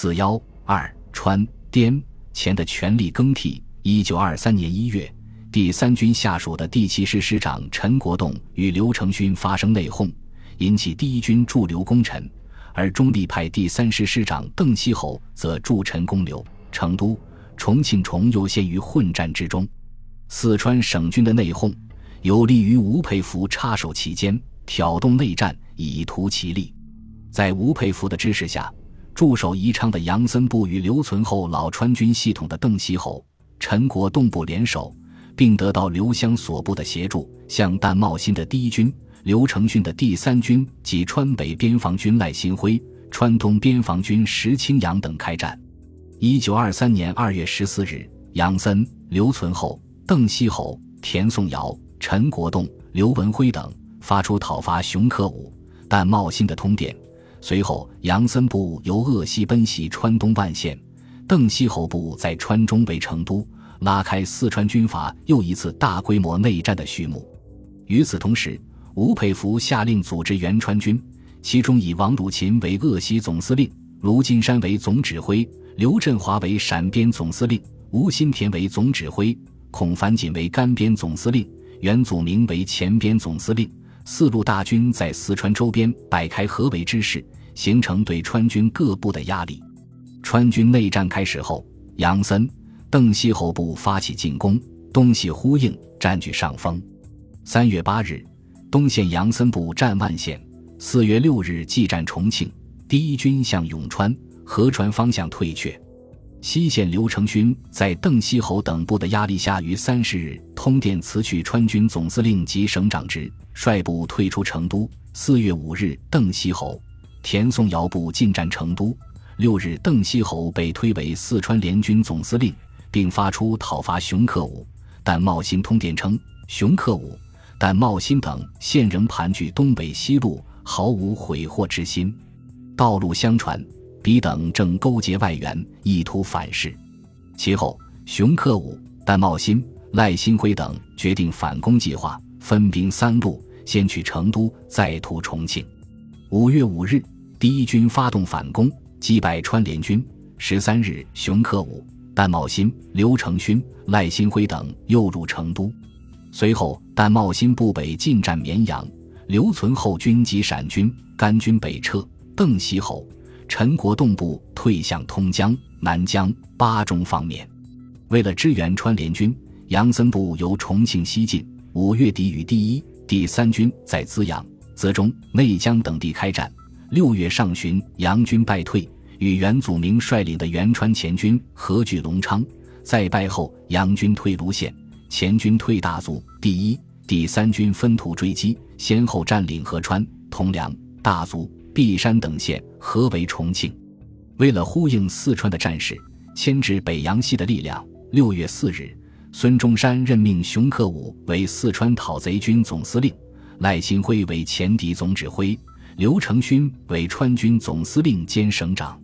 四幺二川滇黔的权力更替。一九二三年一月，第三军下属的第七师师长陈国栋与刘成勋发生内讧，引起第一军驻留功臣，而中立派第三师师长邓锡侯则驻陈攻刘、成都、重庆，重又陷于混战之中。四川省军的内讧，有利于吴佩孚插手其间，挑动内战，以图其利。在吴佩孚的支持下。驻守宜昌的杨森部与留存后老川军系统的邓锡侯、陈国栋部联手，并得到刘湘所部的协助，向淡茂新的第一军、刘成勋的第三军及川北边防军赖新辉、川东边防军石青阳等开战。一九二三年二月十四日，杨森、刘存厚、邓锡侯、田颂尧、陈国栋、刘文辉等发出讨伐熊克武、但茂新的通电。随后，杨森部由鄂西奔袭川东万县，邓锡侯部在川中围成都，拉开四川军阀又一次大规模内战的序幕。与此同时，吴佩孚下令组织原川军，其中以王汝勤为鄂西总司令，卢金山为总指挥，刘振华为陕边总司令，吴新田为总指挥，孔繁锦为甘边总司令，袁祖明为前边总司令。四路大军在四川周边摆开合围之势，形成对川军各部的压力。川军内战开始后，杨森、邓锡侯部发起进攻，东西呼应，占据上风。三月八日，东线杨森部占万县；四月六日继占重庆。第一军向永川、合川方向退却。西线刘成勋在邓锡侯等部的压力下，于三十日通电辞去川军总司令及省长职。率部退出成都。四月五日，邓锡侯、田颂尧部进占成都。六日，邓锡侯被推为四川联军总司令，并发出讨伐熊克武、但茂新通电称，熊克武、但茂新等现仍盘踞东北西路，毫无悔祸之心。道路相传，彼等正勾结外援，意图反噬。其后，熊克武、但茂新、赖新辉等决定反攻计划，分兵三路。先去成都，再图重庆。五月五日，第一军发动反攻，击败川联军。十三日，熊克武、但茂新、刘成勋、赖新辉等又入成都。随后，但茂新部北进占绵阳，留存后军及陕军、甘军北撤。邓锡侯、陈国栋部退向通江、南江、巴中方面。为了支援川联军，杨森部由重庆西进。五月底与第一。第三军在资阳、泽中、内江等地开战。六月上旬，杨军败退，与袁祖明率领的元川前军合据隆昌。再败后，杨军退泸县，前军退大足。第一、第三军分途追击，先后占领合川、通梁、大足、璧山等县，合围重庆。为了呼应四川的战事，牵制北洋系的力量，六月四日。孙中山任命熊克武为四川讨贼军总司令，赖新辉为前敌总指挥，刘成勋为川军总司令兼省长。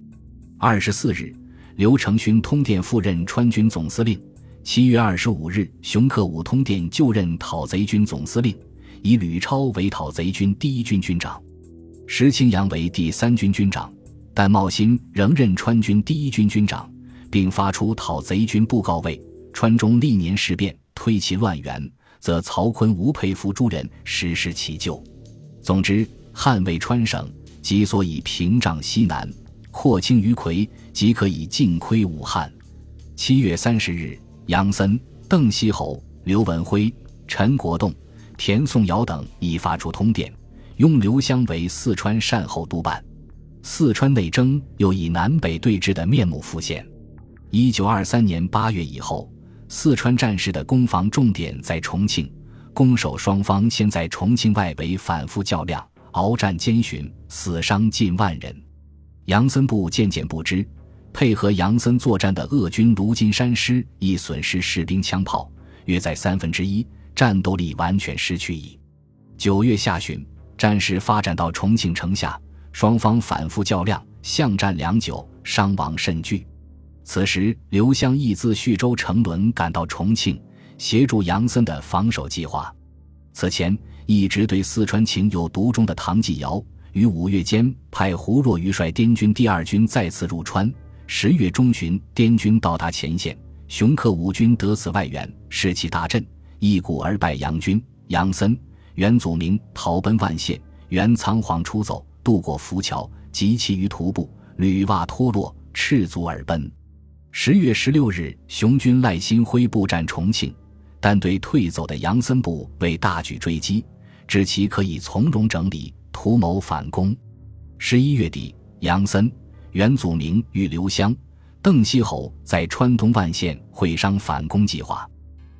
二十四日，刘成勋通电赴任川军总司令。七月二十五日，熊克武通电就任讨贼军总司令，以吕超为讨贼军第一军军长，石青阳为第三军军长，但茂新仍任川军第一军军长，并发出讨贼军布告慰。川中历年事变，推其乱源，则曹锟、吴佩孚诸人实施其咎。总之，捍卫川省，即所以屏障西南，扩清于魁，即可以尽窥武汉。七月三十日，杨森、邓锡侯、刘文辉、陈国栋、田颂尧等已发出通电，拥刘湘为四川善后督办。四川内争又以南北对峙的面目复现。一九二三年八月以后。四川战事的攻防重点在重庆，攻守双方先在重庆外围反复较量，鏖战艰寻，死伤近万人。杨森部渐渐不知，配合杨森作战的鄂军卢金山师亦损失士兵枪炮，约在三分之一，战斗力完全失去矣。九月下旬，战事发展到重庆城下，双方反复较量，巷战良久，伤亡甚巨。此时，刘湘亦自叙州乘轮赶到重庆，协助杨森的防守计划。此前一直对四川情有独钟的唐继尧，于五月间派胡若愚率滇军第二军再次入川，十月中旬，滇军到达前线，熊克武军得此外援，士气大振，一鼓而败杨军。杨森、袁祖明逃奔万县，袁仓皇出走，渡过浮桥，及其余徒步，履袜脱落，赤足而奔。十月十六日，熊军赖新辉部占重庆，但对退走的杨森部未大举追击，知其可以从容整理，图谋反攻。十一月底，杨森、袁祖明与刘湘、邓锡侯在川东万县会商反攻计划。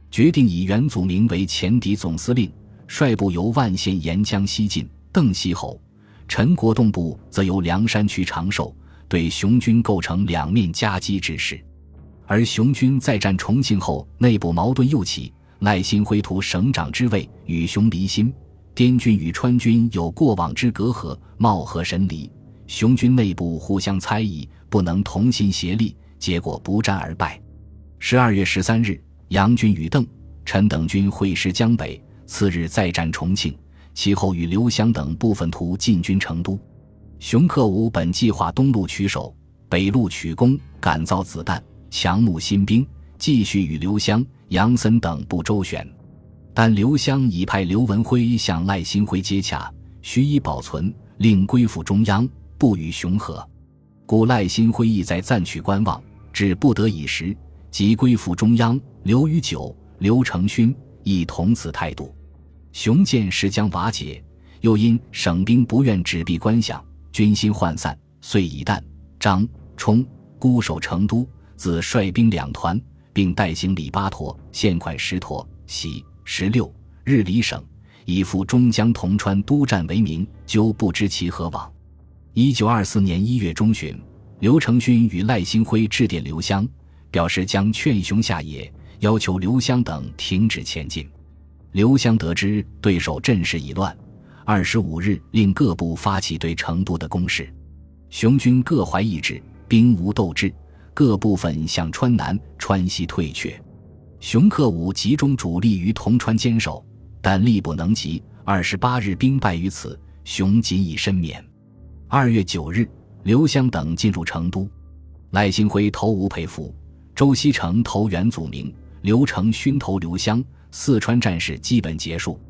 决定以袁祖明为前敌总司令，率部由万县沿江西进；邓锡侯、陈国栋部则由梁山区长寿，对熊军构成两面夹击之势。而熊军再战重庆后，内部矛盾又起，赖新辉图省长之位，与熊离心；滇军与川军有过往之隔阂，貌合神离。熊军内部互相猜疑，不能同心协力，结果不战而败。十二月十三日。杨军与邓、陈等军会师江北，次日再战重庆，其后与刘湘等部分徒进军成都。熊克武本计划东路取守，北路取攻，赶造子弹，强募新兵，继续与刘湘、杨森等部周旋。但刘湘已派刘文辉向赖新辉接洽，须以保存，令归附中央，不与熊和。故赖新辉意在暂取观望，至不得已时，即归附中央。刘禹九、刘承勋亦同此态度。熊见势将瓦解，又因省兵不愿纸币官饷，军心涣散，遂以旦、张、冲固守成都，自率兵两团，并代行李八坨，现款十坨，喜十六日离省，以赴中江铜川督战为名，究不知其何往。一九二四年一月中旬，刘承勋与赖新辉致电刘湘，表示将劝熊下野。要求刘湘等停止前进。刘湘得知对手阵势已乱，二十五日令各部发起对成都的攻势。熊军各怀意志，兵无斗志，各部分向川南、川西退却。熊克武集中主力于铜川坚守，但力不能及。二十八日兵败于此，熊仅以身免。二月九日，刘湘等进入成都，赖新辉投吴佩孚，周锡成投袁祖明。刘成勋投刘湘，四川战事基本结束。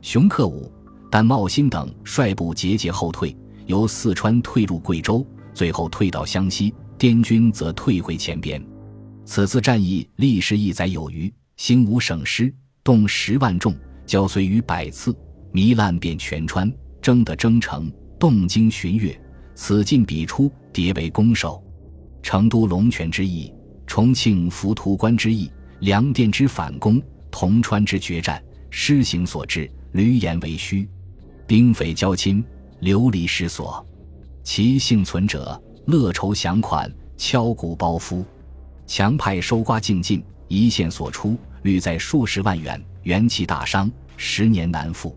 熊克武、但茂兴等率部节节后退，由四川退入贵州，最后退到湘西。滇军则退回前边。此次战役历时一载有余，兴武省师，动十万众，交瘁于百次，糜烂遍全川，争得征城，动经巡阅。此进彼出，迭为攻守。成都龙泉之役，重庆浮屠关之役。粮店之反攻，铜川之决战，施行所至，闾阎为虚，兵匪交侵，流离失所。其幸存者，乐筹饷款，敲鼓包夫，强派收刮净尽，一线所出，率在数十万元，元气大伤，十年难复。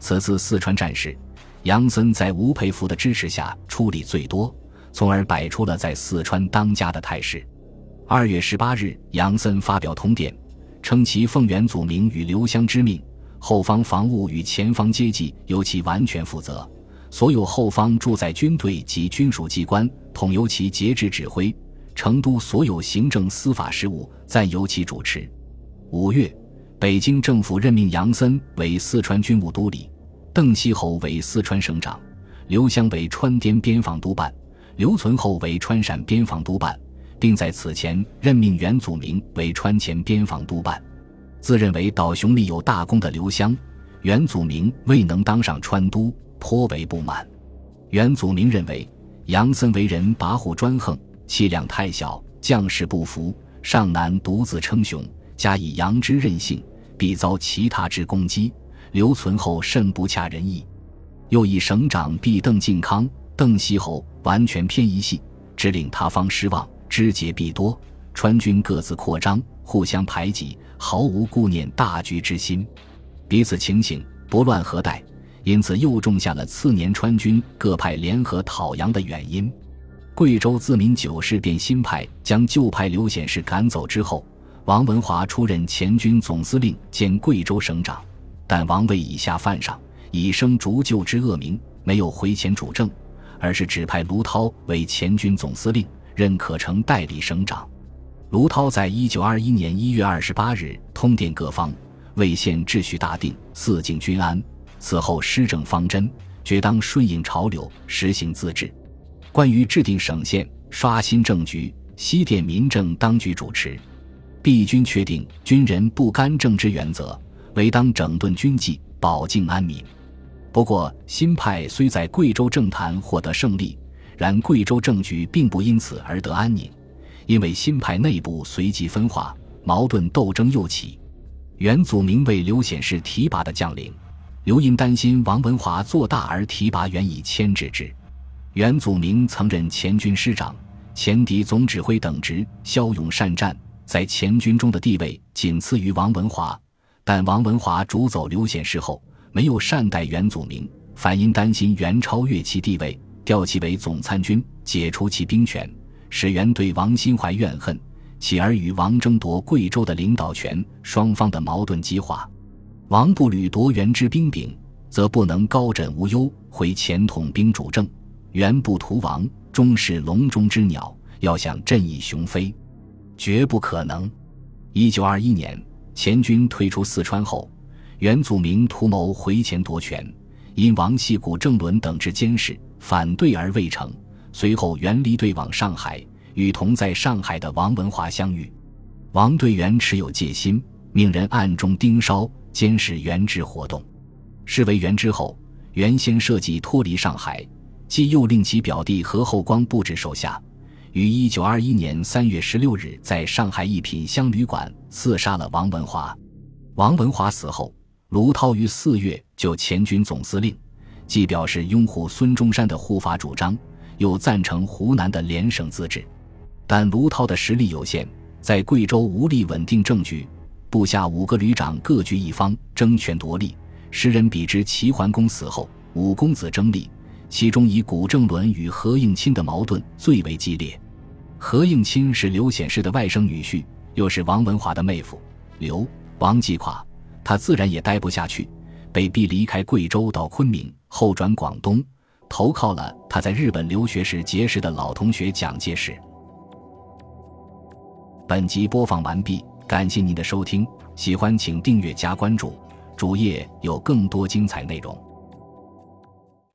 此次四川战事，杨森在吴佩孚的支持下出力最多，从而摆出了在四川当家的态势。二月十八日，杨森发表通电，称其奉元祖明与刘湘之命，后方防务与前方接济由其完全负责，所有后方驻在军队及军属机关统由其节制指挥，成都所有行政司法事务暂由其主持。五月，北京政府任命杨森为四川军务都理，邓锡侯为四川省长，刘湘为川滇边防督办，刘存厚为川陕边防督办。并在此前任命袁祖明为川黔边防督办，自认为岛雄立有大功的刘湘、袁祖明未能当上川督，颇为不满。袁祖明认为杨森为人跋扈专横，气量太小，将士不服，尚难独自称雄。加以杨之任性，必遭其他之攻击。留存后甚不恰人意，又以省长毕邓靖康、邓锡侯完全偏一系，只令他方失望。枝节必多，川军各自扩张，互相排挤，毫无顾念大局之心。彼此情形不乱何待？因此又种下了次年川军各派联合讨杨的原因。贵州自民九事变新派将旧派刘显世赶走之后，王文华出任前军总司令兼贵州省长，但王位以下犯上，以生逐旧之恶名，没有回前主政，而是指派卢涛为前军总司令。任可成代理省长。卢涛在一九二一年一月二十八日通电各方，为县秩序大定，四境均安。此后施政方针，决当顺应潮流，实行自治。关于制定省县、刷新政局，西电民政当局主持。毕军确定军人不干政之原则，唯当整顿军纪，保境安民。不过，新派虽在贵州政坛获得胜利，然贵州政局并不因此而得安宁。因为新派内部随即分化，矛盾斗争又起。袁祖明为刘显世提拔的将领，刘因担心王文华做大而提拔袁以牵制之。袁祖明曾任前军师长、前敌总指挥等职，骁勇善战，在前军中的地位仅次于王文华。但王文华逐走刘显世后，没有善待袁祖明，反因担心袁超越其地位，调其为总参军，解除其兵权。使袁对王心怀怨恨，起而与王争夺贵州的领导权，双方的矛盾激化。王不履夺袁之兵柄，则不能高枕无忧，回前统兵主政；袁不图王，终是笼中之鸟，要想振翼雄飞，绝不可能。一九二一年，前军退出四川后，袁祖明图谋回前夺权，因王系古郑伦等之监视反对而未成。随后，袁离队往上海，与同在上海的王文华相遇。王对袁持有戒心，命人暗中盯梢，监视袁之活动。事为袁之后，原先设计脱离上海，即又令其表弟何厚光布置手下，于一九二一年三月十六日在上海一品香旅馆刺杀了王文华。王文华死后，卢涛于四月就前军总司令，既表示拥护孙中山的护法主张。又赞成湖南的联省自治，但卢涛的实力有限，在贵州无力稳定政局，部下五个旅长各据一方，争权夺利。时人比之齐桓公死后五公子争利，其中以古正伦与何应钦的矛盾最为激烈。何应钦是刘显世的外甥女婿，又是王文华的妹夫。刘王击垮他，自然也待不下去，被逼离开贵州到昆明，后转广东。投靠了他在日本留学时结识的老同学蒋介石。本集播放完毕，感谢您的收听，喜欢请订阅加关注，主页有更多精彩内容。